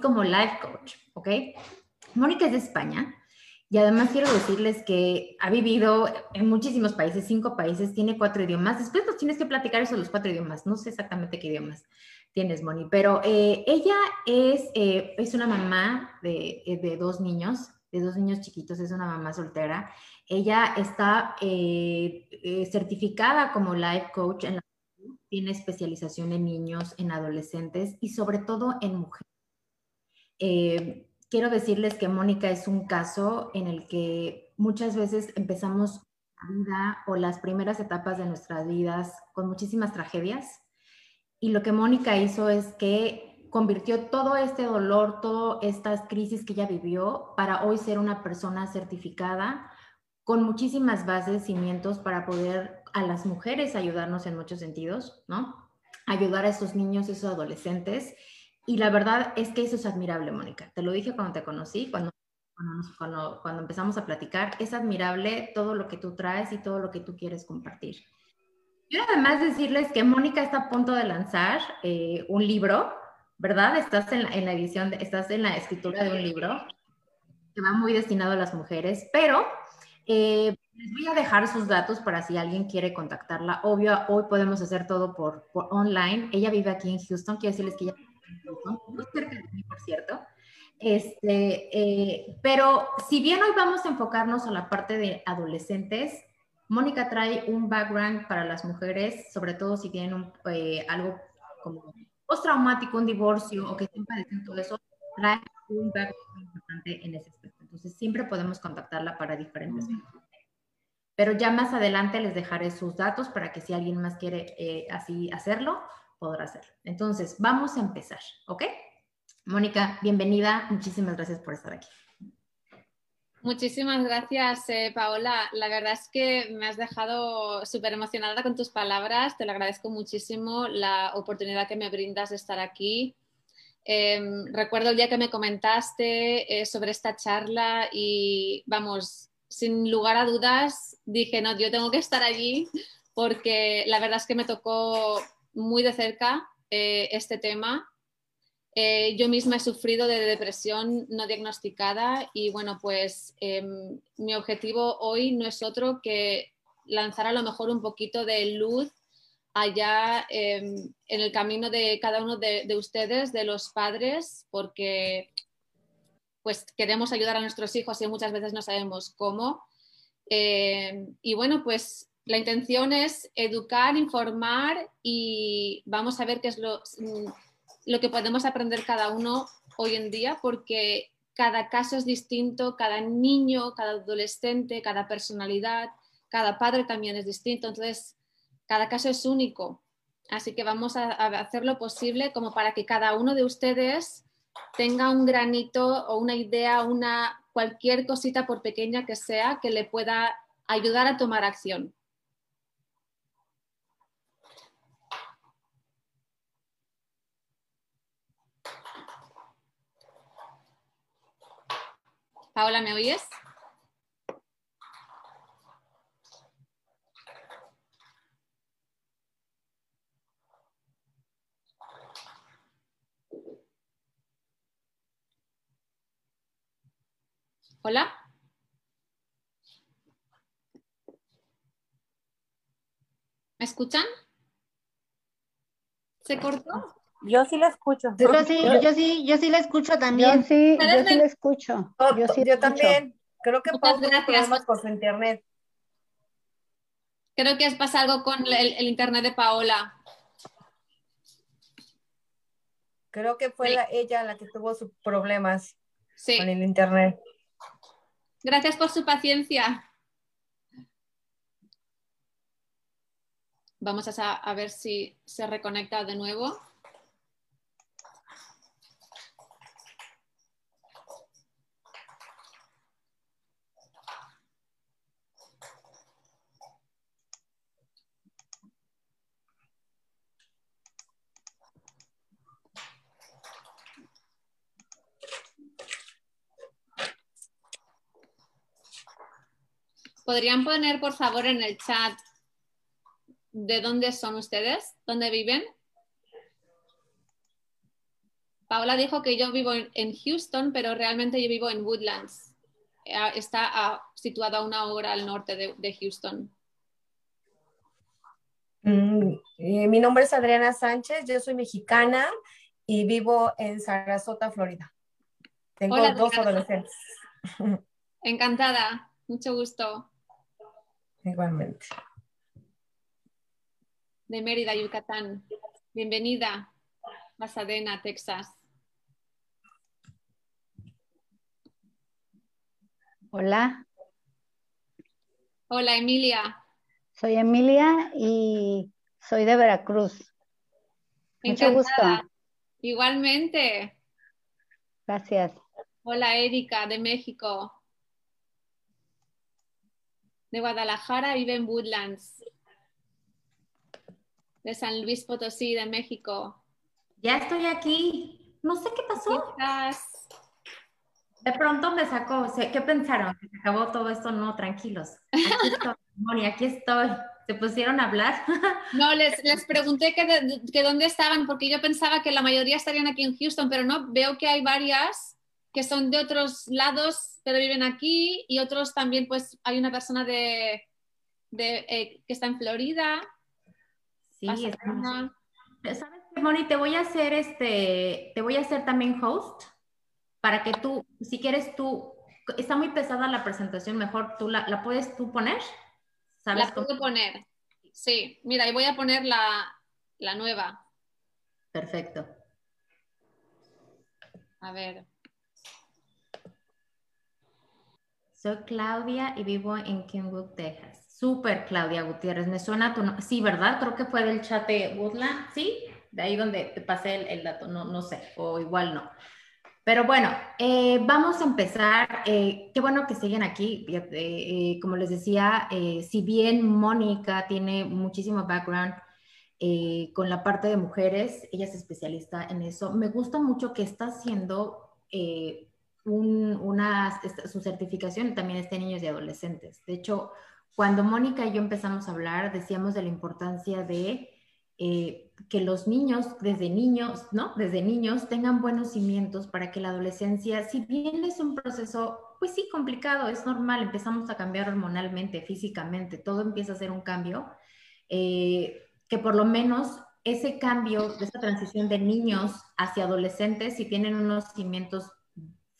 como life coach, ¿ok? Mónica es de España y además quiero decirles que ha vivido en muchísimos países, cinco países, tiene cuatro idiomas. Después nos tienes que platicar eso los cuatro idiomas. No sé exactamente qué idiomas tienes, Moni, pero eh, ella es, eh, es una mamá de, de, dos niños, de dos niños chiquitos, es una mamá soltera. Ella está eh, certificada como life coach en la tiene especialización en niños, en adolescentes y sobre todo en mujeres. Eh, quiero decirles que Mónica es un caso en el que muchas veces empezamos la vida o las primeras etapas de nuestras vidas con muchísimas tragedias y lo que Mónica hizo es que convirtió todo este dolor, todas estas crisis que ella vivió para hoy ser una persona certificada con muchísimas bases, cimientos para poder a las mujeres ayudarnos en muchos sentidos, ¿no? Ayudar a esos niños, esos adolescentes. Y la verdad es que eso es admirable, Mónica. Te lo dije cuando te conocí, cuando, cuando, cuando empezamos a platicar. Es admirable todo lo que tú traes y todo lo que tú quieres compartir. Quiero además decirles que Mónica está a punto de lanzar eh, un libro, ¿verdad? Estás en la, en la edición, estás en la escritura de un libro que va muy destinado a las mujeres, pero eh, les voy a dejar sus datos para si alguien quiere contactarla. Obvio, hoy podemos hacer todo por, online. Ella vive aquí en Houston. Quiero decirles que ella muy cerca de mí, por cierto. Este, eh, pero si bien hoy vamos a enfocarnos a la parte de adolescentes, Mónica trae un background para las mujeres, sobre todo si tienen eh, algo como postraumático, un divorcio o que estén padeciendo todo eso, trae un background importante en ese aspecto. Entonces, siempre podemos contactarla para diferentes. Pero ya más adelante les dejaré sus datos para que si alguien más quiere eh, así hacerlo, podrá hacerlo. Entonces, vamos a empezar, ¿ok? Mónica, bienvenida. Muchísimas gracias por estar aquí. Muchísimas gracias, eh, Paola. La verdad es que me has dejado súper emocionada con tus palabras. Te lo agradezco muchísimo la oportunidad que me brindas de estar aquí. Em, recuerdo el día que me comentaste eh, sobre esta charla y vamos, sin lugar a dudas, dije, no, yo tengo que estar allí porque la verdad es que me tocó muy de cerca eh, este tema. Eh, yo misma he sufrido de depresión no diagnosticada y bueno, pues em, mi objetivo hoy no es otro que lanzar a lo mejor un poquito de luz allá em, en el camino de cada uno de, ustedes, de los padres, porque pues queremos ayudar a nuestros hijos y muchas veces no sabemos cómo. Em, y bueno, pues la intención es educar, informar y vamos a ver qué es lo, mm, lo que podemos aprender cada uno hoy en día, porque cada caso es distinto, cada niño, cada adolescente, cada personalidad, cada padre también es distinto. Entonces, cada caso es único, así que vamos a, hacer lo posible como para que cada uno de ustedes tenga un granito o una idea, una cualquier cosita por pequeña que sea que le pueda ayudar a tomar acción. Paola, ¿me oyes? Hola. ¿Me escuchan? ¿Se cortó? Yo sí la escucho. Yo sí, yo sí, yo sí la escucho también. Yo sí, yo sí la escucho. yo, sí yo también. Creo que pasa problemas con su internet. Creo que pasa algo con el, internet de Paola. Creo que fue ella la que tuvo sus problemas con el internet. Gracias por su paciencia. Vamos a, ver si se reconecta de nuevo. ¿Podrían poner, por favor, en el chat de dónde son ustedes? ¿Dónde viven? Paola dijo que yo vivo en Houston, pero realmente yo vivo en Woodlands. Eh, está situado a una hora al norte de, Houston. Mm, eh, mi nombre es Adriana Sánchez, yo soy mexicana y vivo en Sarasota, Florida. Tengo dos adolescentes. Encantada, mucho gusto. Igualmente. De Mérida, Yucatán. Bienvenida, Pasadena, Texas. Hola. Hola, Emilia. Soy Emilia y soy de Veracruz. Mucho gusto. Igualmente. Gracias. Hola, Erika, de México. De Guadalajara, vive en Woodlands. De San Luis Potosí, de México. Ya estoy aquí. No sé qué pasó. De pronto me sacó, ¿qué pensaron? ¿Que se acabó todo esto? No, tranquilos. Aquí estoy, Moni, aquí estoy. ¿Se pusieron a hablar? No, les, les pregunté que, dónde estaban, porque yo pensaba que la mayoría estarían aquí en Houston, pero no, veo que hay varias que son de otros lados, pero viven aquí, y otros también, pues hay una persona de, eh, que está en Florida. Sí, está ¿Sabes qué, Moni? Te voy a hacer este, te voy a hacer también host para que tú, si quieres tú, está muy pesada la presentación, mejor tú la, puedes tú poner. ¿Sabes la puedo poner. Sí, mira, y voy a poner la, la nueva. Perfecto. A ver. Soy Claudia y vivo en Kenwood, Texas. Súper, Claudia Gutiérrez. Me suena tu nombre. Sí, ¿verdad? Creo que fue del chat de Woodland. Sí, de ahí donde te pasé el, el dato. No, no sé, o igual no. Pero bueno, eh, vamos a empezar. Eh, qué bueno que siguen aquí. Eh, como les decía, si bien Mónica tiene muchísimo background con la parte de mujeres, ella es especialista en eso. Me gusta mucho que está haciendo una, su certificación también está niños y adolescentes. De hecho, cuando Mónica y yo empezamos a hablar, decíamos de la importancia de eh, que los niños, desde niños, ¿no? Desde niños tengan buenos cimientos para que la adolescencia, si bien es un proceso, pues sí, complicado, es normal, empezamos a cambiar hormonalmente, físicamente, todo empieza a ser un cambio, eh, que por lo menos ese cambio, esa transición de niños hacia adolescentes, si tienen unos cimientos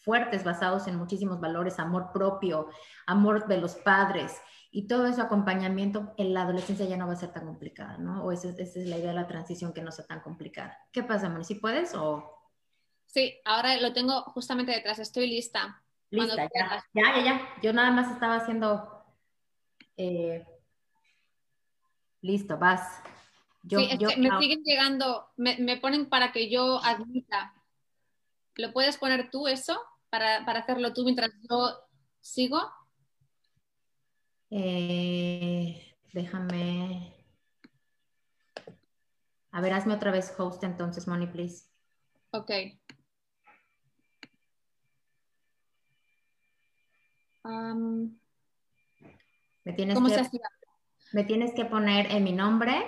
fuertes basados en muchísimos valores, amor propio, amor de los padres, y todo ese acompañamiento en la adolescencia ya no va a ser tan complicada, ¿no? O esa, es la idea de la transición que no sea tan complicada. ¿Qué pasa, Moni? ¿Si puedes o...? Sí, ahora lo tengo justamente detrás, estoy lista. Lista, ya, ya, ya, Yo nada más estaba haciendo... Eh, listo, vas. Yo, sí, me siguen llegando, me, me, ponen para que yo admita. ¿Lo puedes poner tú eso para, para hacerlo tú mientras yo sigo? Eh, déjame. A ver, hazme otra vez host entonces, Moni, please. Ok. me, tienes que, me tienes que poner en mi nombre.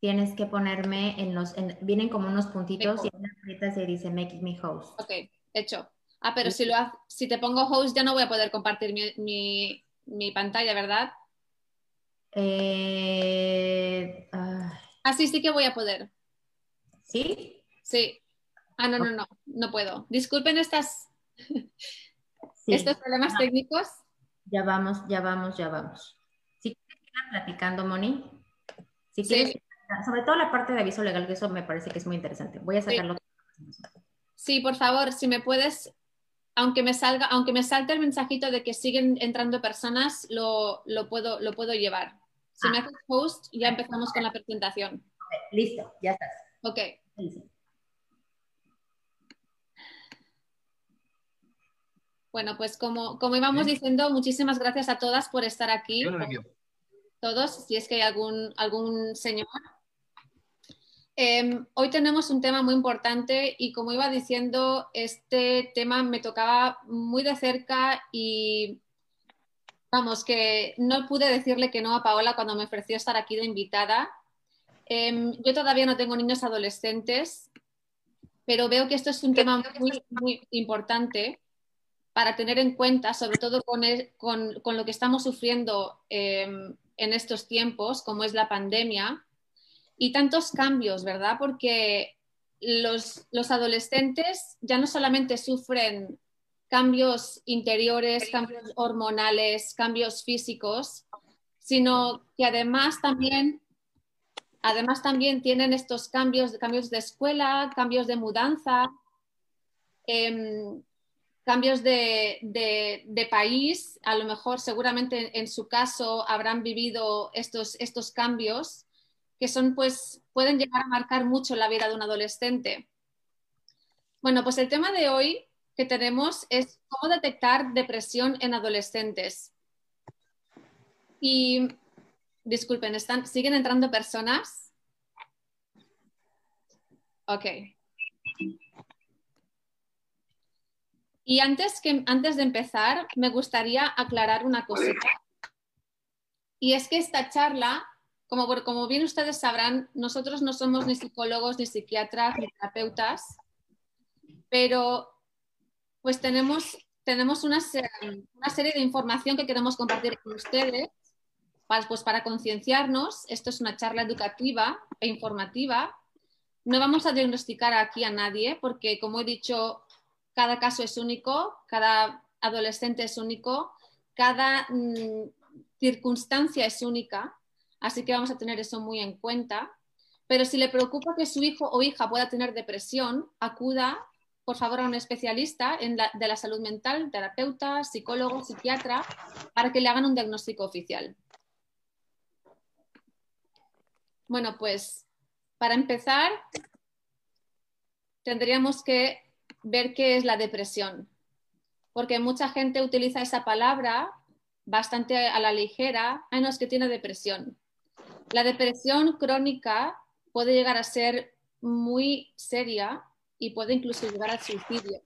Tienes que ponerme en los, vienen como unos puntitos y en la se dice make me host. Ok, hecho. Ah, pero si, lo, si te pongo host ya no voy a poder compartir mi mi pantalla, ¿verdad? Eh, Así sí que voy a poder. ¿Sí? Sí. Ah, no, no, no, no puedo. Disculpen estas, estos problemas técnicos. Ya vamos, ya vamos, ya vamos. Si quieres ir platicando, Moni, si quieres, sobre todo la parte de aviso legal, que eso me parece que es muy interesante. Voy a sacarlo. Sí, por favor, si me puedes aunque me salga, aunque me salte el mensajito de que siguen entrando personas, lo, puedo, lo puedo llevar. Si me ah. haces post, ya empezamos con la presentación. listo, ya estás. Ok. Bueno, pues como, como íbamos diciendo, muchísimas gracias a todas por estar aquí. Todos, si es que hay algún, algún señor Em, hoy tenemos un tema muy importante y como iba diciendo, este tema me tocaba muy de cerca y vamos, que no pude decirle que no a Paola cuando me ofreció estar aquí de invitada. Em, yo todavía no tengo niños adolescentes, pero veo que esto es un tema muy, importante para tener en cuenta, sobre todo con, con, lo que estamos sufriendo em, en estos tiempos, como es la pandemia, y tantos cambios, ¿verdad? Porque los, los adolescentes ya no solamente sufren cambios interiores, cambios hormonales, cambios físicos, sino que además también, además también tienen estos cambios, cambios de escuela, cambios de mudanza, em, cambios de, país, a lo mejor seguramente en, su caso habrán vivido estos, estos cambios que son pues pueden llegar a marcar mucho la vida de un adolescente. Bueno, pues el tema de hoy que tenemos es cómo detectar depresión en adolescentes. Y disculpen, ¿están, ¿siguen entrando personas? Ok. Y antes, que, antes de empezar, me gustaría aclarar una cosita. Y es que esta charla, como, como bien ustedes sabrán, nosotros no somos ni psicólogos, ni psiquiatras, ni terapeutas, pero pues tenemos, tenemos una, serie de información que queremos compartir con ustedes para, pues para concienciarnos. Esto es una charla educativa e informativa. No vamos a diagnosticar aquí a nadie porque, como he dicho, cada caso es único, cada adolescente es único, cada mm, circunstancia es única, así que vamos a tener eso muy en cuenta. Pero si le preocupa que su hijo o hija pueda tener depresión, acuda por favor a un especialista de la salud mental, terapeuta, psicólogo, psiquiatra, para que le hagan un diagnóstico oficial. Bueno, pues para empezar, tendríamos que ver qué es la depresión, porque mucha gente utiliza esa palabra bastante a la ligera, ay no, que tiene depresión. La depresión crónica puede llegar a ser muy seria y puede incluso llegar al suicidio.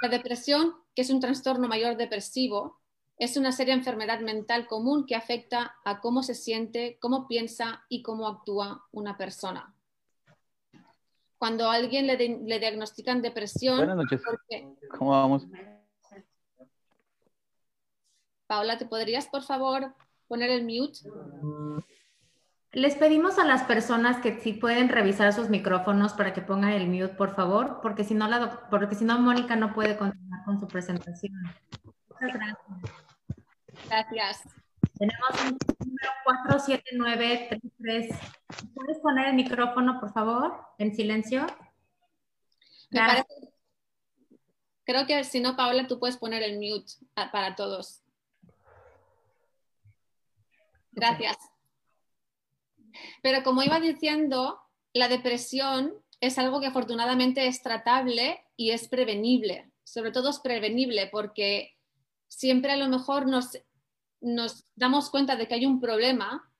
La depresión, que es un trastorno mayor depresivo, es una seria enfermedad mental común que afecta a cómo se siente, cómo piensa y cómo actúa una persona cuando a alguien le, le diagnostican depresión. Buenas noches. ¿Cómo vamos? Paula, ¿te podrías, por favor, poner el mute? Les pedimos a las personas que si pueden revisar sus micrófonos para que pongan el mute, por favor, porque si no, la, porque si no Mónica no puede continuar con su presentación. Muchas gracias. Gracias. Tenemos un número 47933. ¿Puedes poner el micrófono, por favor, en silencio? Creo que si no, Paola, tú puedes poner el mute para todos. Gracias. Pero como iba diciendo, la depresión es algo que afortunadamente es tratable y es prevenible. Sobre todo es prevenible porque siempre a lo mejor nos nos damos cuenta de que hay un problema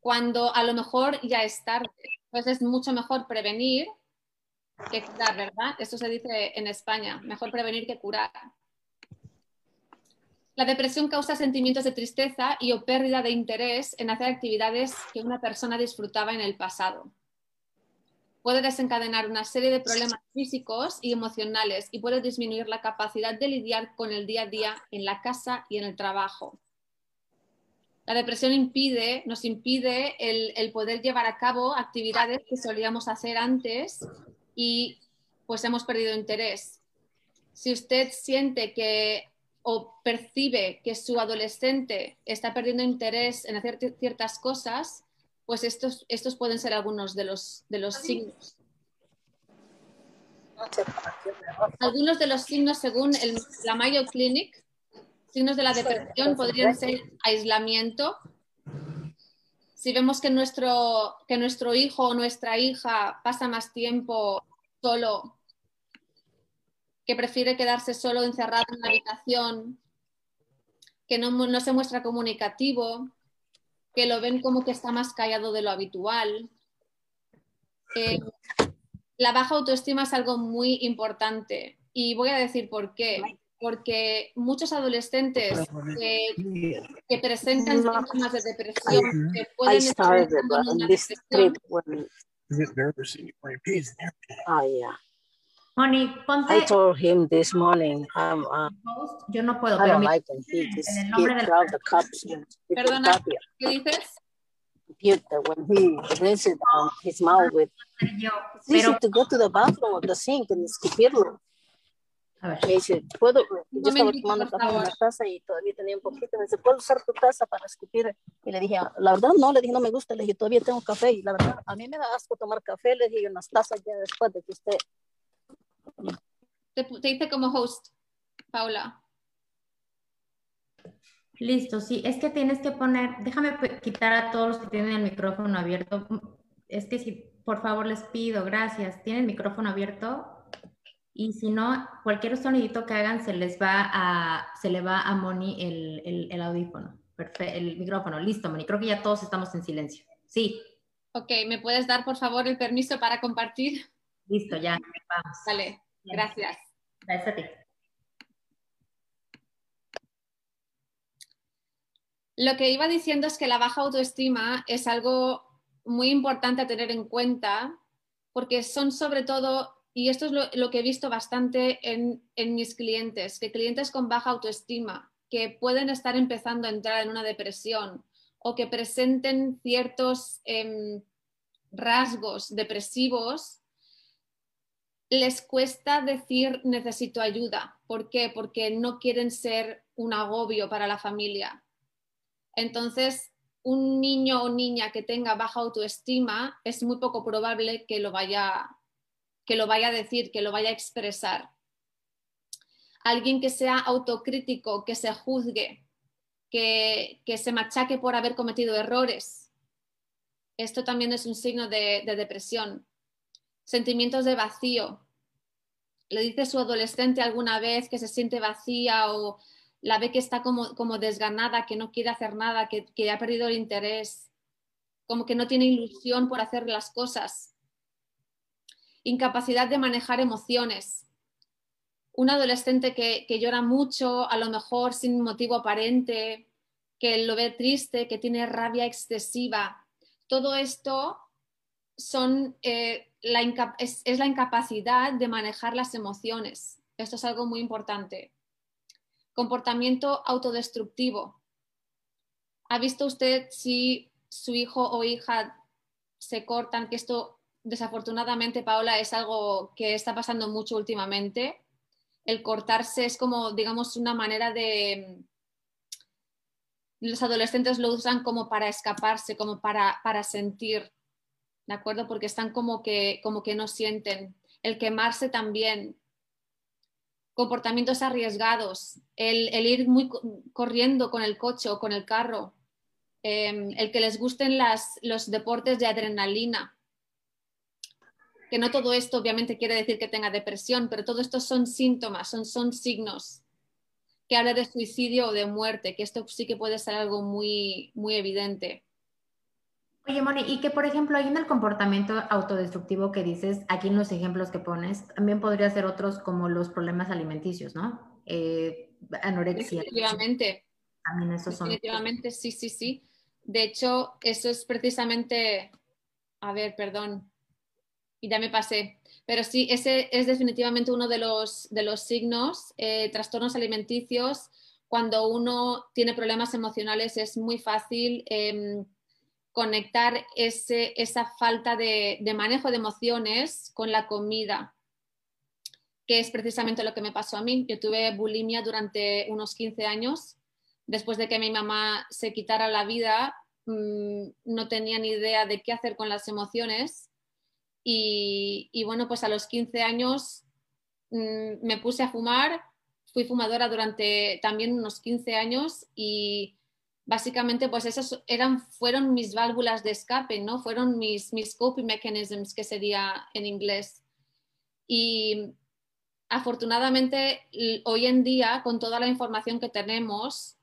cuando a lo mejor ya es tarde. Entonces es mucho mejor prevenir que curar, ¿verdad? Eso se dice en España, mejor prevenir que curar. La depresión causa sentimientos de tristeza y o pérdida de interés en hacer actividades que una persona disfrutaba en el pasado puede desencadenar una serie de problemas físicos y emocionales y puede disminuir la capacidad de lidiar con el día a día en la casa y en el trabajo. La depresión impide, nos impide el, poder llevar a cabo actividades que solíamos hacer antes y pues hemos perdido interés. Si usted siente que o percibe que su adolescente está perdiendo interés en hacer ciertas cosas, pues estos, estos pueden ser algunos de los, de los signos. Algunos de los signos, según el, la Mayo Clinic, signos de la depresión podrían ser aislamiento. Si vemos que nuestro, que nuestro hijo o nuestra hija pasa más tiempo solo, que prefiere quedarse solo encerrado en la habitación, que no, no se muestra comunicativo, que lo ven como que está más callado de lo habitual. Eh, la baja autoestima es algo muy importante y voy a decir por qué. Porque muchos adolescentes que, presentan síntomas de depresión, que pueden estar en una depresión, Oh, yeah. Moni, ponte. I told him this morning, um, uh, Yo no puedo, I pero don't mi- like en el nombre del- the cups Perdona, ¿qué dices? computer when he rinses on his mouth with. yo, It's easy pero, to go to the bathroom or the sink and escupirlo. a ver, Me dice, ¿puedo? Yo estaba tomando café en la taza y todavía tenía un poquito. Me dice, ¿puedo usar tu taza para escupir? Y le dije, la verdad no, le dije, no me gusta. Le dije, todavía tengo café. Y la verdad, a mí me da asco tomar café. Le dije, en las tazas ya después de que usted. Te, te hice como host, Paula. listo, sí, es que tienes que poner, déjame quitar a todos los que tienen el micrófono abierto. Es que si, por favor, les pido, gracias, tienen el micrófono abierto y si no, cualquier sonidito que hagan se les va a, se le va a Moni el, el, el audífono, perfecto, el micrófono, listo, Moni, creo que ya todos estamos en silencio. Sí, Ok, ¿me puedes dar por favor el permiso para compartir? Listo, ya, vamos. Vale, gracias. Gracias a ti. Lo que iba diciendo es que la baja autoestima es algo muy importante a tener en cuenta porque son sobre todo, y esto es lo, lo que he visto bastante en, en mis clientes, que clientes con baja autoestima, que pueden estar empezando a entrar en una depresión o que presenten ciertos em, rasgos depresivos, les cuesta decir necesito ayuda. ¿Por qué? Porque no quieren ser un agobio para la familia. Entonces, un niño o niña que tenga baja autoestima es muy poco probable que lo vaya, que lo vaya a decir, que lo vaya a expresar. Alguien que sea autocrítico, que se juzgue, que, que se machaque por haber cometido errores. Esto también es un signo de, de depresión. Sentimientos de vacío. Le dice su adolescente alguna vez que se siente vacía o la ve que está como, como desganada, que no quiere hacer nada, que, que ha perdido el interés, como que no tiene ilusión por hacer las cosas. Incapacidad de manejar emociones. Un adolescente que, que llora mucho, a lo mejor sin motivo aparente, que lo ve triste, que tiene rabia excesiva. Todo esto son, eh, es, es la incapacidad de manejar las emociones. Esto es algo muy importante. Comportamiento autodestructivo. ¿Ha visto usted si su hijo o hija se cortan? Que esto, desafortunadamente, Paola, es algo que está pasando mucho últimamente. El cortarse es como, digamos, una manera de... Los adolescentes lo usan como para escaparse, como para, para sentir, ¿de acuerdo? Porque están como que, como que no sienten. El quemarse también, comportamientos arriesgados, el, el ir muy co- corriendo con el coche o con el carro, eh, el que les gusten las, los deportes de adrenalina. Que no todo esto obviamente quiere decir que tenga depresión, pero todo esto son síntomas, son, son signos que habla de suicidio o de muerte, que esto sí que puede ser algo muy, muy evidente. Oye, Moni, y que por ejemplo, hay en el comportamiento autodestructivo que dices, aquí en los ejemplos que pones, también podría ser otros como los problemas alimenticios, ¿no? Eh, anorexia. Definitivamente. También esos son. Definitivamente, sí, sí, sí. De hecho, eso es precisamente, a ver, perdón, y ya me pasé, pero sí, ese es definitivamente uno de los, de los signos, eh, trastornos alimenticios. Cuando uno tiene problemas emocionales es muy fácil em, conectar esa falta de, manejo de emociones con la comida, que es precisamente lo que me pasó a mí. Yo tuve bulimia durante unos 15 años después de que mi mamá se quitara la vida, mmm, no tenía ni idea de qué hacer con las emociones. Y, bueno, pues a los 15 años mmm, me puse a fumar, fui fumadora durante también unos 15 años y básicamente pues esas eran, fueron mis válvulas de escape, ¿no? Fueron mis, mis coping mechanisms, que sería en inglés. Y afortunadamente hoy en día, con toda la información que tenemos,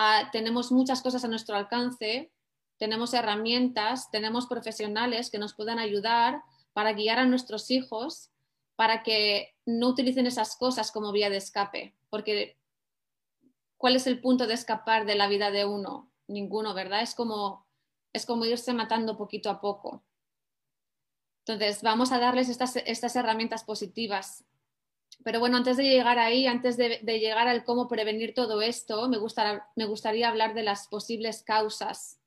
Uh, tenemos muchas cosas a nuestro alcance, tenemos herramientas, tenemos profesionales que nos puedan ayudar para guiar a nuestros hijos para que no utilicen esas cosas como vía de escape, porque ¿cuál es el punto de escapar de la vida de uno? Ninguno, ¿verdad? Es como, es como irse matando poquito a poco. Entonces, vamos a darles estas, estas herramientas positivas. Pero bueno, antes de llegar ahí, antes de, llegar al cómo prevenir todo esto, me, me gustaría hablar de las posibles causas.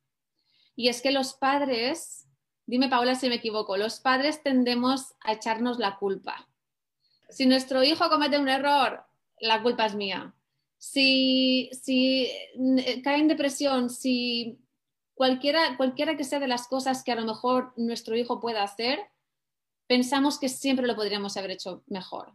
Y es que los padres, dime Paola si me equivoco, los padres tendemos a echarnos la culpa. Si nuestro hijo comete un error, la culpa es mía. Si, si eh, cae en depresión, si cualquiera, cualquiera que sea de las cosas que a lo mejor nuestro hijo pueda hacer, pensamos que siempre lo podríamos haber hecho mejor.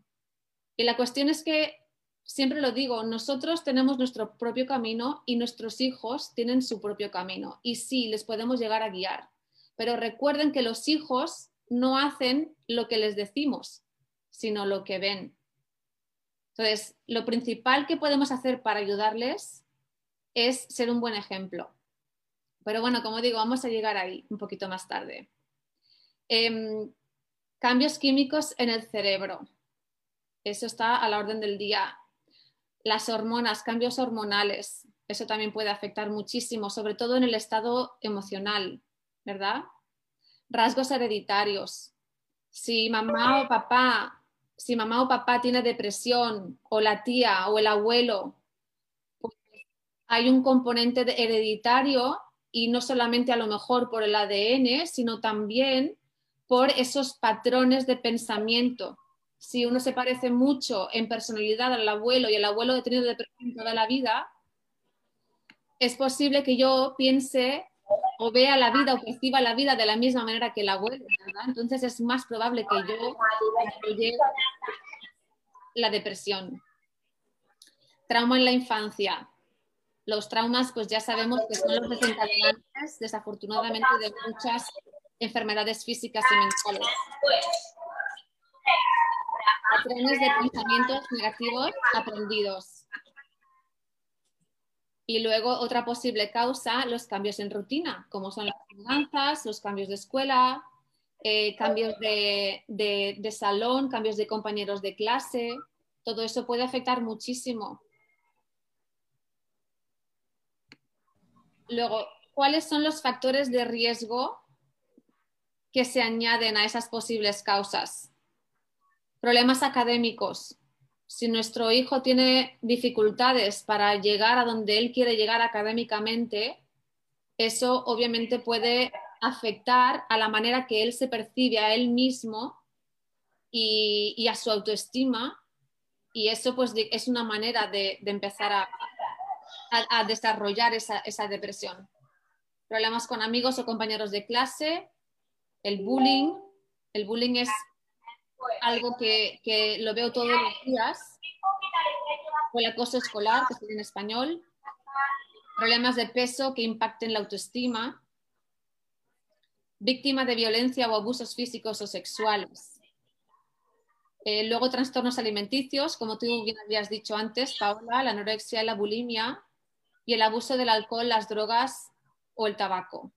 Y la cuestión es que, siempre lo digo, nosotros tenemos nuestro propio camino y nuestros hijos tienen su propio camino. Y sí, les podemos llegar a guiar. Pero recuerden que los hijos no hacen lo que les decimos, sino lo que ven. Entonces, lo principal que podemos hacer para ayudarles es ser un buen ejemplo. Pero bueno, como digo, vamos a llegar ahí un poquito más tarde. Em, cambios químicos en el cerebro. Eso está a la orden del día. Las hormonas, cambios hormonales. Eso también puede afectar muchísimo, sobre todo en el estado emocional, ¿verdad? Rasgos hereditarios. Si mamá o papá, si mamá o papá tiene depresión, o la tía o el abuelo, pues hay un componente hereditario y no solamente a lo mejor por el ADN, sino también por esos patrones de pensamiento. Si uno se parece mucho en personalidad al abuelo y el abuelo ha tenido depresión toda la vida, es posible que yo piense o vea la vida o perciba la vida de la misma manera que el abuelo, ¿verdad? Entonces es más probable que yo la depresión. Trauma en la infancia los traumas, pues ya sabemos que son los desencadenantes, desafortunadamente, de muchas enfermedades físicas y mentales. Patrones de pensamientos negativos aprendidos. Y luego otra posible causa, los cambios en rutina, como son las mudanzas, los cambios de escuela, eh, cambios de, de salón, cambios de compañeros de clase. Todo eso puede afectar muchísimo Luego, ¿cuáles son los factores de riesgo que se añaden a esas posibles causas? Problemas académicos. Si nuestro hijo tiene dificultades para llegar a donde él quiere llegar académicamente, eso obviamente puede afectar a la manera que él se percibe a él mismo y, a su autoestima. Y eso pues es una manera de empezar a, desarrollar esa, depresión. Problemas con amigos o compañeros de clase, el bullying. El bullying es algo que, lo veo todos los días. O el acoso escolar, que es en español. Problemas de peso que impacten la autoestima. Víctima de violencia o abusos físicos o sexuales. Eh, luego trastornos alimenticios, como tú bien habías dicho antes, Paula, la anorexia y la bulimia, y el abuso del alcohol, las drogas o el tabaco.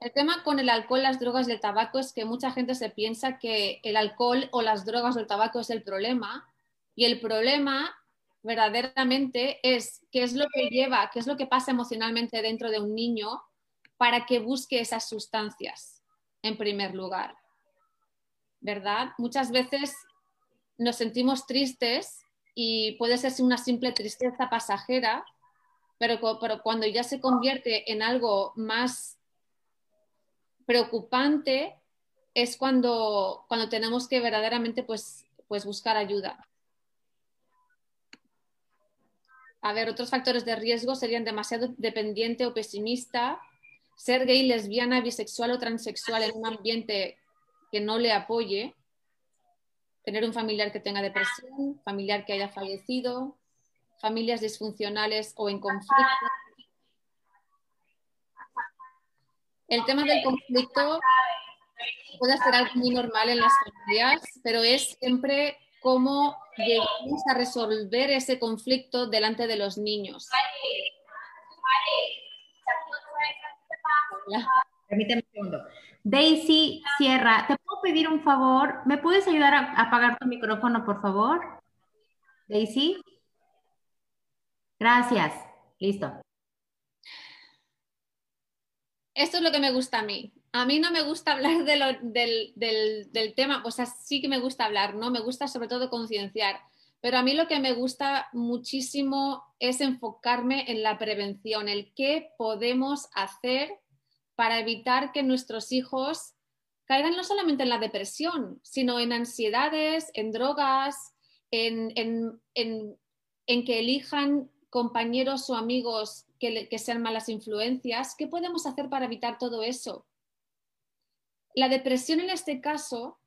El tema con el alcohol, las drogas y el tabaco es que mucha gente se piensa que el alcohol o las drogas o el tabaco es el problema y el problema verdaderamente es qué es lo que lleva, qué es lo que pasa emocionalmente dentro de un niño para que busque esas sustancias en primer lugar. ¿Verdad? Muchas veces nos sentimos tristes y puede ser una simple tristeza pasajera pero, cuando ya se convierte en algo más preocupante es cuando, cuando tenemos que verdaderamente pues, pues buscar ayuda. A ver, otros factores de riesgo serían demasiado dependiente o pesimista, ser gay, lesbiana, bisexual o transexual en un ambiente que no le apoye, tener un familiar que tenga depresión, familiar que haya fallecido, familias disfuncionales o en conflicto. El tema del conflicto puede ser algo muy normal en las familias, pero es siempre cómo llegamos a resolver ese conflicto delante de los niños. Permíteme un segundo. Daisy Sierra, ¿te puedo pedir un favor? ¿Me puedes ayudar a apagar tu micrófono, por favor? Daisy. Gracias. Listo. Esto es lo que me gusta a mí. A mí no me gusta hablar del, del, tema, o sea, sí que me gusta hablar, ¿no? Me gusta sobre todo concienciar, pero a mí lo que me gusta muchísimo es enfocarme en la prevención, el qué podemos hacer para evitar que nuestros hijos caigan no solamente en la depresión, sino en ansiedades, en drogas, en, que elijan compañeros o amigos que, sean malas influencias. ¿Qué podemos hacer para evitar todo eso? La depresión en este caso,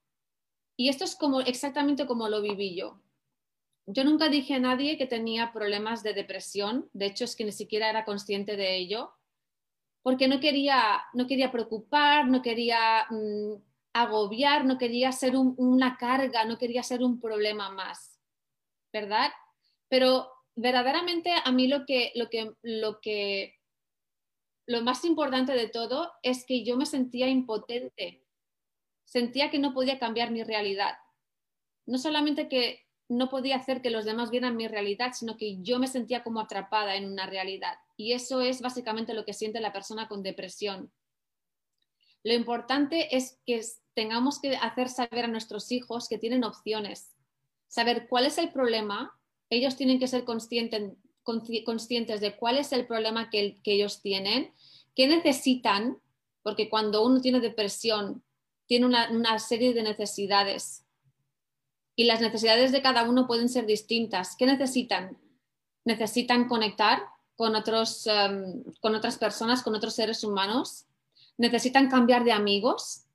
y esto es como exactamente como lo viví yo. Yo nunca dije a nadie que tenía problemas de depresión, de hecho es que ni siquiera era consciente de ello, porque no quería, no quería preocupar, no quería mm, agobiar, no quería ser una carga, no quería ser un problema más, ¿verdad? Pero verdaderamente a mí lo que, lo que, lo que lo más importante de todo es que yo me sentía impotente, sentía que no podía cambiar mi realidad. No solamente que no podía hacer que los demás vieran mi realidad, sino que yo me sentía como atrapada en una realidad. Y eso es básicamente lo que siente la persona con depresión. Lo importante es que tengamos que hacer saber a nuestros hijos que tienen opciones, saber cuál es el problema, ellos tienen que ser conscientes, de cuál es el problema que, ellos tienen, qué necesitan, porque cuando uno tiene depresión, tiene una, serie de necesidades y las necesidades de cada uno pueden ser distintas. ¿Qué necesitan? Necesitan conectar con, otros, em, con otras personas, con otros seres humanos. Necesitan cambiar de amigos,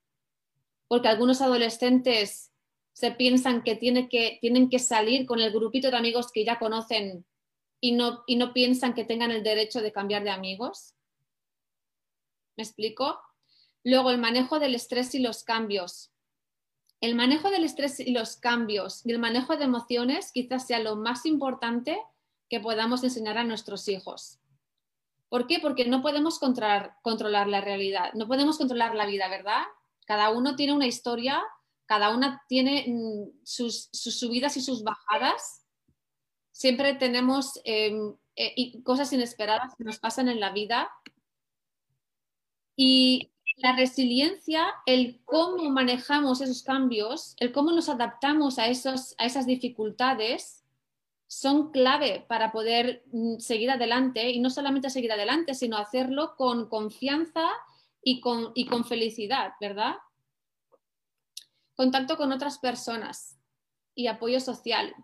porque algunos adolescentes se piensan que, que tienen que salir con el grupito de amigos que ya conocen y no, y no piensan que tengan el derecho de cambiar de amigos. ¿Me explico? Luego, el manejo del estrés y los cambios. El manejo del estrés y los cambios y el manejo de emociones quizás sea lo más importante que podamos enseñar a nuestros hijos. ¿Por qué? Porque no podemos controlar, controlar la realidad, no podemos controlar la vida, ¿verdad? Cada uno tiene una historia, cada una tiene mm, sus subidas y sus bajadas siempre tenemos em, eh, cosas inesperadas que nos pasan en la vida. Y la resiliencia, el cómo manejamos esos cambios, el cómo nos adaptamos a, esos, a esas dificultades, son clave para poder mm, seguir adelante y no solamente seguir adelante, sino hacerlo con confianza y con, y con felicidad, ¿verdad? Contacto con otras personas y apoyo social.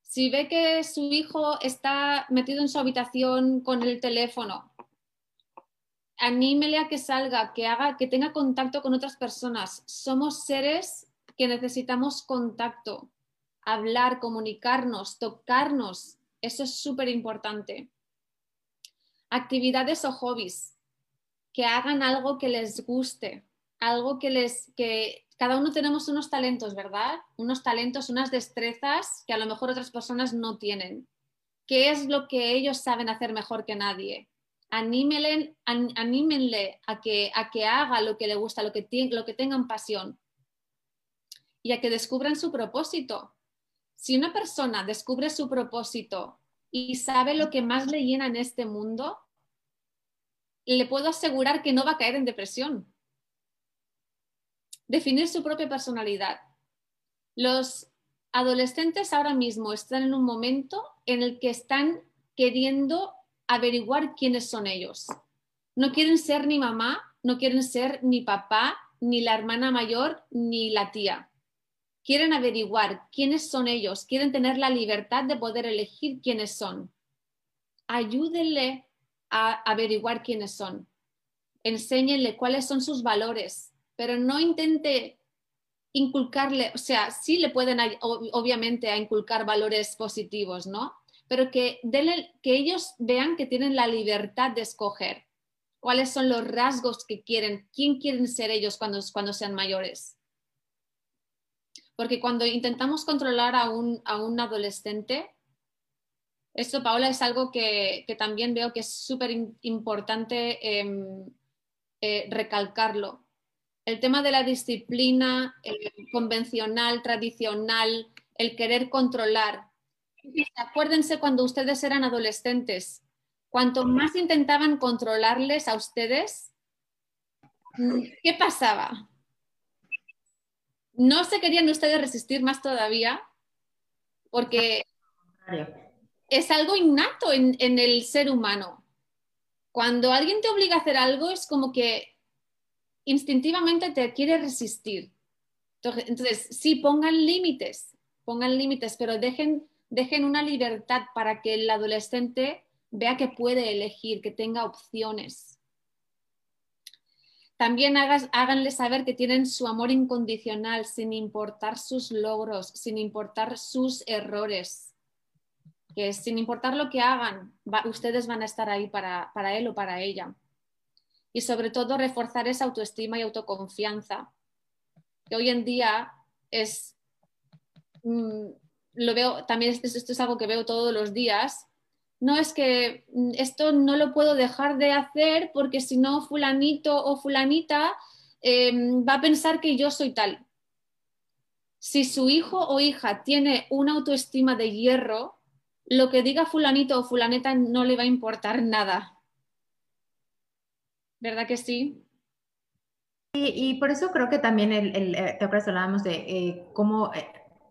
Si ve que su hijo está metido en su habitación con el teléfono, anímele a que salga, que haga, que tenga contacto con otras personas. Somos seres que necesitamos contacto, hablar, comunicarnos, tocarnos. Eso es súper importante. Actividades o hobbies, que hagan algo que les guste, algo que les, que cada uno tenemos unos talentos, ¿verdad? Unos talentos, unas destrezas que a lo mejor otras personas no tienen. ¿Qué es lo que ellos saben hacer mejor que nadie? Anímenle, a, que, a que haga lo que le gusta, lo que, lo que tengan pasión y a que descubran su propósito. Si una persona descubre su propósito y sabe lo que más le llena en este mundo, le puedo asegurar que no va a caer en depresión definir su propia personalidad. Los adolescentes ahora mismo están en un momento en el que están queriendo averiguar quiénes son ellos. No quieren ser ni mamá, no quieren ser ni papá, ni la hermana mayor, ni la tía. Quieren averiguar quiénes son ellos, quieren tener la libertad de poder elegir quiénes son. Ayúdenle a averiguar quiénes son. Enséñenle cuáles son sus valores, pero no intente inculcarle, o sea, sí le pueden obviamente a inculcar valores positivos, ¿no? Pero que, que ellos vean que tienen la libertad de escoger cuáles son los rasgos que quieren, quién quieren ser ellos cuando, cuando sean mayores. Porque cuando intentamos controlar a un, a un adolescente, esto, Paola, es algo que, que también veo que es súper importante em, eh, recalcarlo el tema de la disciplina convencional, tradicional, el querer controlar. Acuérdense cuando ustedes eran adolescentes, cuanto más intentaban controlarles a ustedes, ¿qué pasaba? No se querían ustedes resistir más todavía porque es algo innato en, el ser humano. Cuando alguien te obliga a hacer algo es como que instintivamente te quiere resistir. Entonces, sí, pongan límites, pongan límites, pero dejen, dejen una libertad para que el adolescente vea que puede elegir, que tenga opciones. También hagas, háganle saber que tienen su amor incondicional sin importar sus logros, sin importar sus errores, que sin importar lo que hagan, ustedes van a estar ahí para, para él o para ella. Y sobre todo reforzar esa autoestima y autoconfianza, que hoy en día es, mm, lo veo, también esto, esto es algo que veo todos los días, no es que mm, esto no lo puedo dejar de hacer porque si no fulanito o fulanita em, va a pensar que yo soy tal. Si su hijo o hija tiene una autoestima de hierro, lo que diga fulanito o fulaneta no le va a importar nada. ¿Verdad que sí? Y, por eso creo que también, el, el eh, te acuerdas, hablábamos de eh, cómo eh,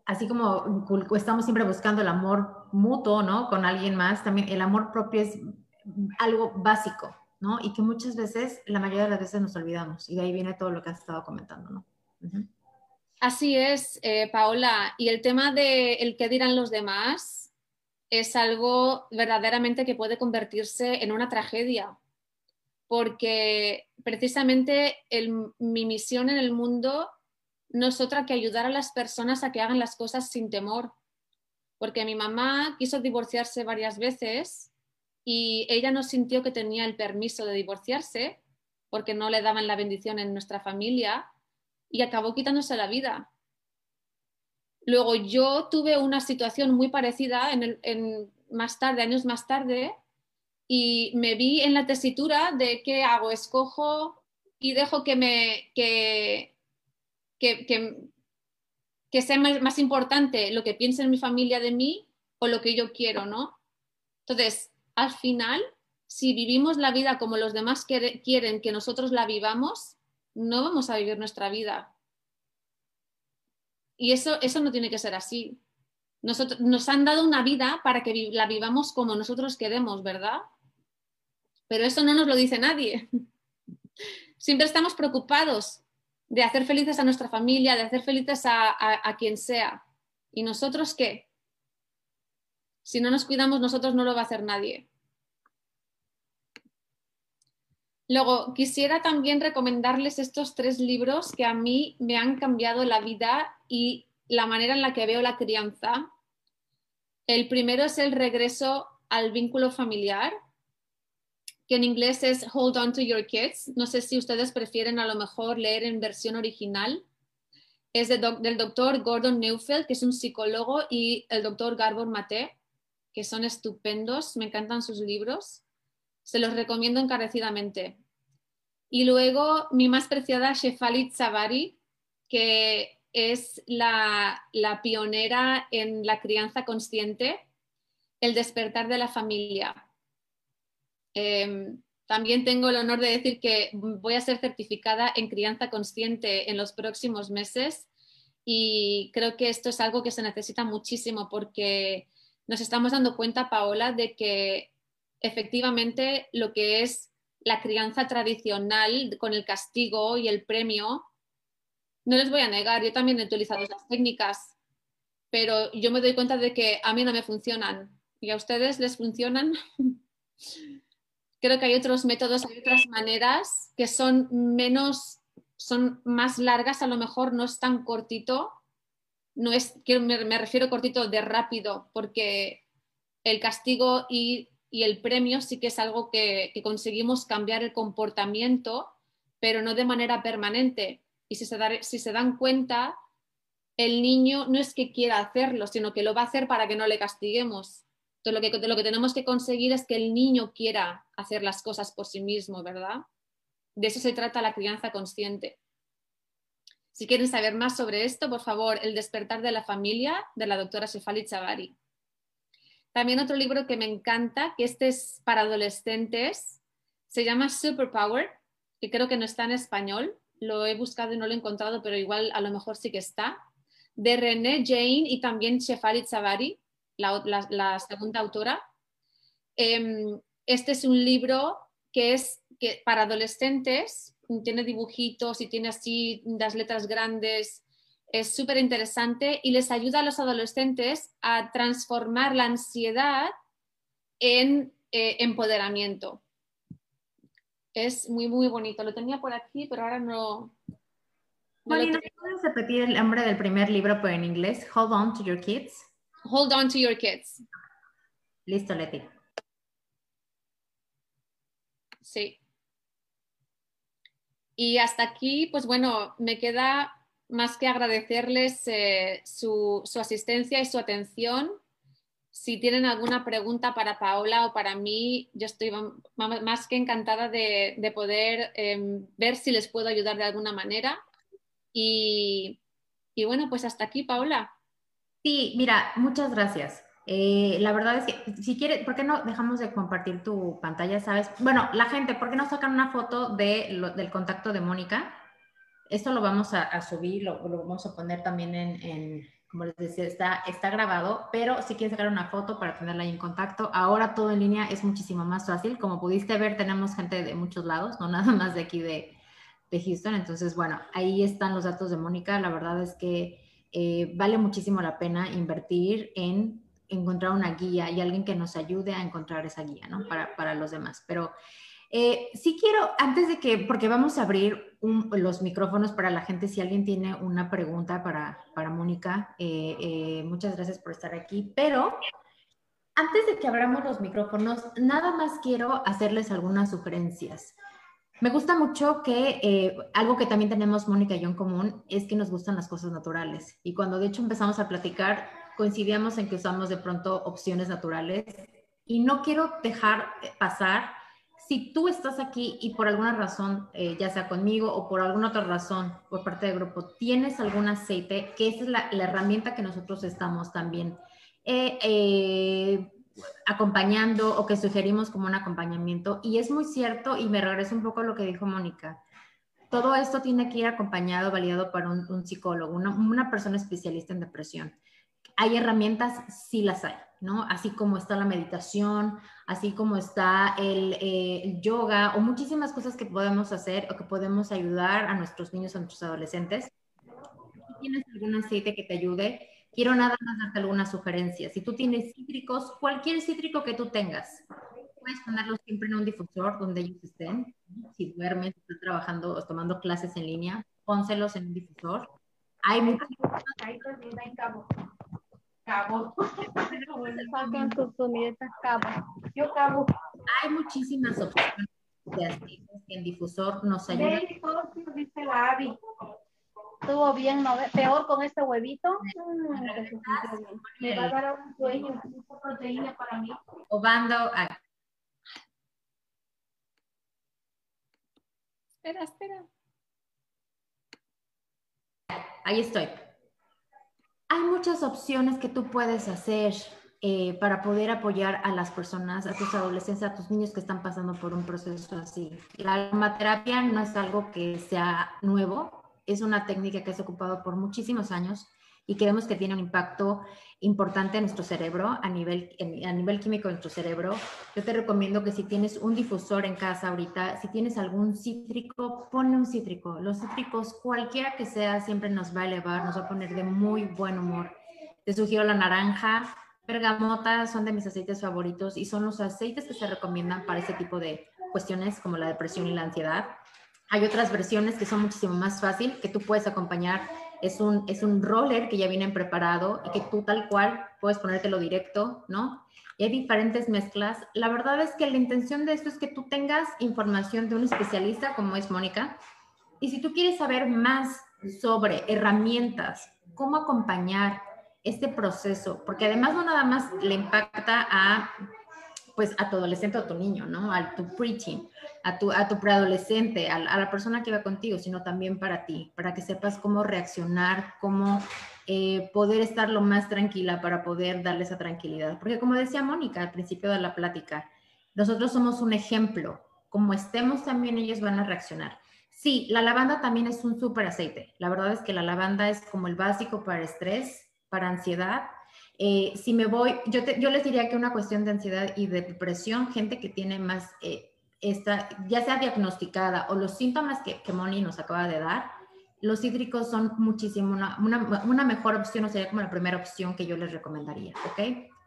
así como estamos siempre buscando el amor mutuo, ¿no? Con alguien más, también el amor propio es algo básico, ¿no? Y que muchas veces, la mayoría de las veces nos olvidamos. Y de ahí viene todo lo que has estado comentando, ¿no? Así es, eh, Paola. Y el tema de el qué dirán los demás es algo verdaderamente que puede convertirse en una tragedia. Porque precisamente mi misión en el mundo no es otra que ayudar a las personas a que hagan las cosas sin temor. Porque mi mamá quiso divorciarse varias veces y ella no sintió que tenía el permiso de divorciarse porque no le daban la bendición en nuestra familia y acabó quitándose la vida. Luego yo tuve una situación muy parecida en, más tarde, años más tarde, y me vi en la tesitura de qué hago, escojo y dejo que me, que, que, sea más, importante lo que piense mi familia de mí o lo que yo quiero, ¿no? Entonces, al final, si vivimos la vida como los demás quieren que nosotros la vivamos, no vamos a vivir nuestra vida. Y eso, eso no tiene que ser así. Nosotros, nos han dado una vida para que la vivamos como nosotros queremos, ¿verdad? Pero eso no nos lo dice nadie. Siempre estamos preocupados de hacer felices a nuestra familia, de hacer felices a, quien sea. ¿Y nosotros qué? Si no nos cuidamos nosotros no lo va a hacer nadie. Luego, quisiera también recomendarles estos tres libros que a mí me han cambiado la vida y la manera en la que veo la crianza. El primero es el regreso al vínculo familiar, que en inglés es Hold On to Your Kids. No sé si ustedes prefieren a lo mejor leer en versión original. Es del doctor Gordon Neufeld, que es un psicólogo, y el doctor Garbor Mate, que son estupendos, me encantan sus libros. Se los recomiendo encarecidamente. Y luego mi más preciada, Shefali Tsavari, que es la, la pionera en la crianza consciente, el despertar de la familia Em, también tengo el honor de decir que voy a ser certificada en crianza consciente en los próximos meses y creo que esto es algo que se necesita muchísimo porque nos estamos dando cuenta, Paola, de que efectivamente lo que es la crianza tradicional con el castigo y el premio, no les voy a negar, yo también he utilizado esas técnicas, pero yo me doy cuenta de que a mí no me funcionan y a ustedes les funcionan. creo que hay otros métodos, hay otras maneras que son menos, son más largas, a lo mejor no es tan cortito, no es, me, refiero cortito de rápido, porque el castigo y, el premio sí que es algo que, conseguimos cambiar el comportamiento, pero no de manera permanente. Y si se, si se dan cuenta, el niño no es que quiera hacerlo, sino que lo va a hacer para que no le castiguemos. Lo que, lo que tenemos que conseguir es que el niño quiera hacer las cosas por sí mismo, ¿verdad? De eso se trata la crianza consciente. Si quieren saber más sobre esto, por favor, El despertar de la familia de la doctora Shefali Chavari. También otro libro que me encanta, que este es para adolescentes, se llama Superpower que creo que no está en español, lo he buscado y no lo he encontrado, pero igual a lo mejor sí que está, de René Jane y también Shefali Zavari, la, segunda autora. Em, este es un libro que es que para adolescentes, tiene dibujitos y tiene así las letras grandes, es súper interesante y les ayuda a los adolescentes a transformar la ansiedad en eh, empoderamiento. Es muy, muy bonito. Lo tenía por aquí, pero ahora no. puedes repetir el nombre del primer libro, pero en inglés? Hold on to your kids. Hold on to your kids. Listo, Leti. Sí. Y hasta aquí, pues bueno, me queda más que agradecerles eh, su, asistencia y su atención. Si tienen alguna pregunta para Paola o para mí, yo estoy más que encantada de, poder em, ver si les puedo ayudar de alguna manera. Y, y bueno, pues hasta aquí, Paola. Sí, mira, muchas gracias. Eh, la verdad es que si quieres, ¿por qué no dejamos de compartir tu pantalla? ¿Sabes? Bueno, la gente, ¿por qué no sacan una foto de del contacto de Mónica? Esto lo vamos a, subir, lo, vamos a poner también en, como les decía, está, está grabado, pero si quieres sacar una foto para tenerla ahí en contacto, ahora todo en línea es muchísimo más fácil. Como pudiste ver, tenemos gente de muchos lados, no nada más de aquí de, de Houston. Entonces, bueno, ahí están los datos de Mónica. La verdad es que eh, vale muchísimo la pena invertir en encontrar una guía y alguien que nos ayude a encontrar esa guía, ¿no? Para, para los demás. Pero eh, sí quiero, antes de que, porque vamos a abrir los micrófonos para la gente, si alguien tiene una pregunta para, para Mónica, eh, muchas gracias por estar aquí, pero antes de que abramos los micrófonos, nada más quiero hacerles algunas sugerencias. Me gusta mucho que algo que también tenemos Mónica y yo en común es que nos gustan las cosas naturales. Y cuando de hecho empezamos a platicar, coincidíamos en que usamos de pronto opciones naturales y no quiero dejar pasar si tú estás aquí y por alguna razón, eh, ya sea conmigo o por alguna otra razón por parte del grupo, tienes algún aceite, que esa es la, herramienta que nosotros estamos también eh, eh, acompañando o que sugerimos como un acompañamiento. Y es muy cierto, y me regreso un poco lo que dijo Mónica, todo esto tiene que ir acompañado, validado por un, psicólogo, una, persona especialista en depresión. Hay herramientas, sí las hay. ¿no? Así como está la meditación, así como está eh, el, yoga o muchísimas cosas que podemos hacer o que podemos ayudar a nuestros niños a nuestros adolescentes. Tienes algún aceite que te ayude, quiero nada más darte algunas sugerencias. Si tú tienes cítricos, cualquier cítrico que tú tengas, puedes ponerlos siempre en un difusor donde ellos estén. Si duermes, estás trabajando o tomando clases en línea, pónselos en un difusor. Hay muchos cabo. Yo cabo. Hay muchísimas opciones de que el difusor nos ayuda. dice la Abby. Estuvo bien, ¿no? Peor con este huevito. Me va a dar un sueño, un poco de proteína para mí. Obando a... Espera, espera. Ahí estoy hay muchas opciones que tú puedes hacer eh, para poder apoyar a las personas, a tus adolescentes, a tus niños que están pasando por un proceso así. La aromaterapia no es algo que sea nuevo, es una técnica que se ha ocupado por muchísimos años y creemos que tiene un impacto importante en nuestro cerebro, a nivel, a nivel químico de nuestro cerebro. Yo te recomiendo que si tienes un difusor en casa ahorita, si tienes algún cítrico, ponle un cítrico. Los cítricos, cualquiera que sea, siempre nos va a elevar, nos va a poner de muy buen humor. Te sugiero la naranja, bergamota, son de mis aceites favoritos y son los aceites que se recomiendan para ese tipo de cuestiones como la depresión y la ansiedad. Hay otras versiones que son muchísimo más fácil, que tú puedes acompañar es un, es un roller que ya viene preparado y que tú tal cual puedes ponértelo directo, ¿no? Y hay diferentes mezclas. La verdad es que la intención de esto es que tú tengas información de un especialista como es Mónica. Y si tú quieres saber más sobre herramientas, cómo acompañar este proceso, porque además no nada más le impacta a pues a tu adolescente o a tu niño, ¿no? A tu preaching, a tu, a tu preadolescente, a, a, la persona que va contigo, sino también para ti, para que sepas cómo reaccionar, cómo eh, poder estar lo más tranquila para poder darle esa tranquilidad. Porque como decía Mónica al principio de la plática, nosotros somos un ejemplo como estemos también ellos van a reaccionar. Sí, la lavanda también es un súper aceite. La verdad es que la lavanda es como el básico para estrés, para ansiedad. Eh, si me voy, yo, yo les diría que una cuestión de ansiedad y de depresión, gente que tiene más, eh, esta, ya sea diagnosticada o los síntomas que, que Moni nos acaba de dar, los hídricos son muchísimo una, una, una, mejor opción, o sería como la primera opción que yo les recomendaría, ¿ok?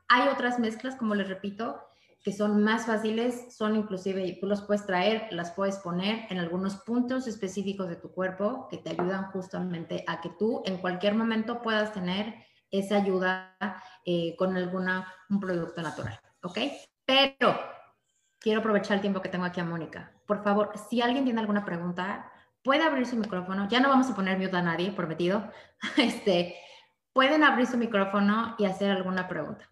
Hay otras mezclas, como les repito, que son más fáciles, son inclusive, tú los puedes traer, las puedes poner en algunos puntos específicos de tu cuerpo que te ayudan justamente a que tú en cualquier momento puedas tener esa ayuda eh, con alguna, un producto natural, ¿ok? Pero quiero aprovechar el tiempo que tengo aquí a Mónica. Por favor, si alguien tiene alguna pregunta, puede abrir su micrófono. Ya no vamos a poner mute a nadie, prometido. Este, pueden abrir su micrófono y hacer alguna pregunta.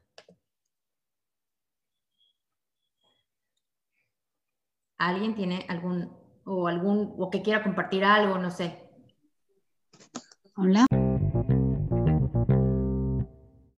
¿Alguien tiene algún o algún o que quiera compartir algo, no sé? Hola.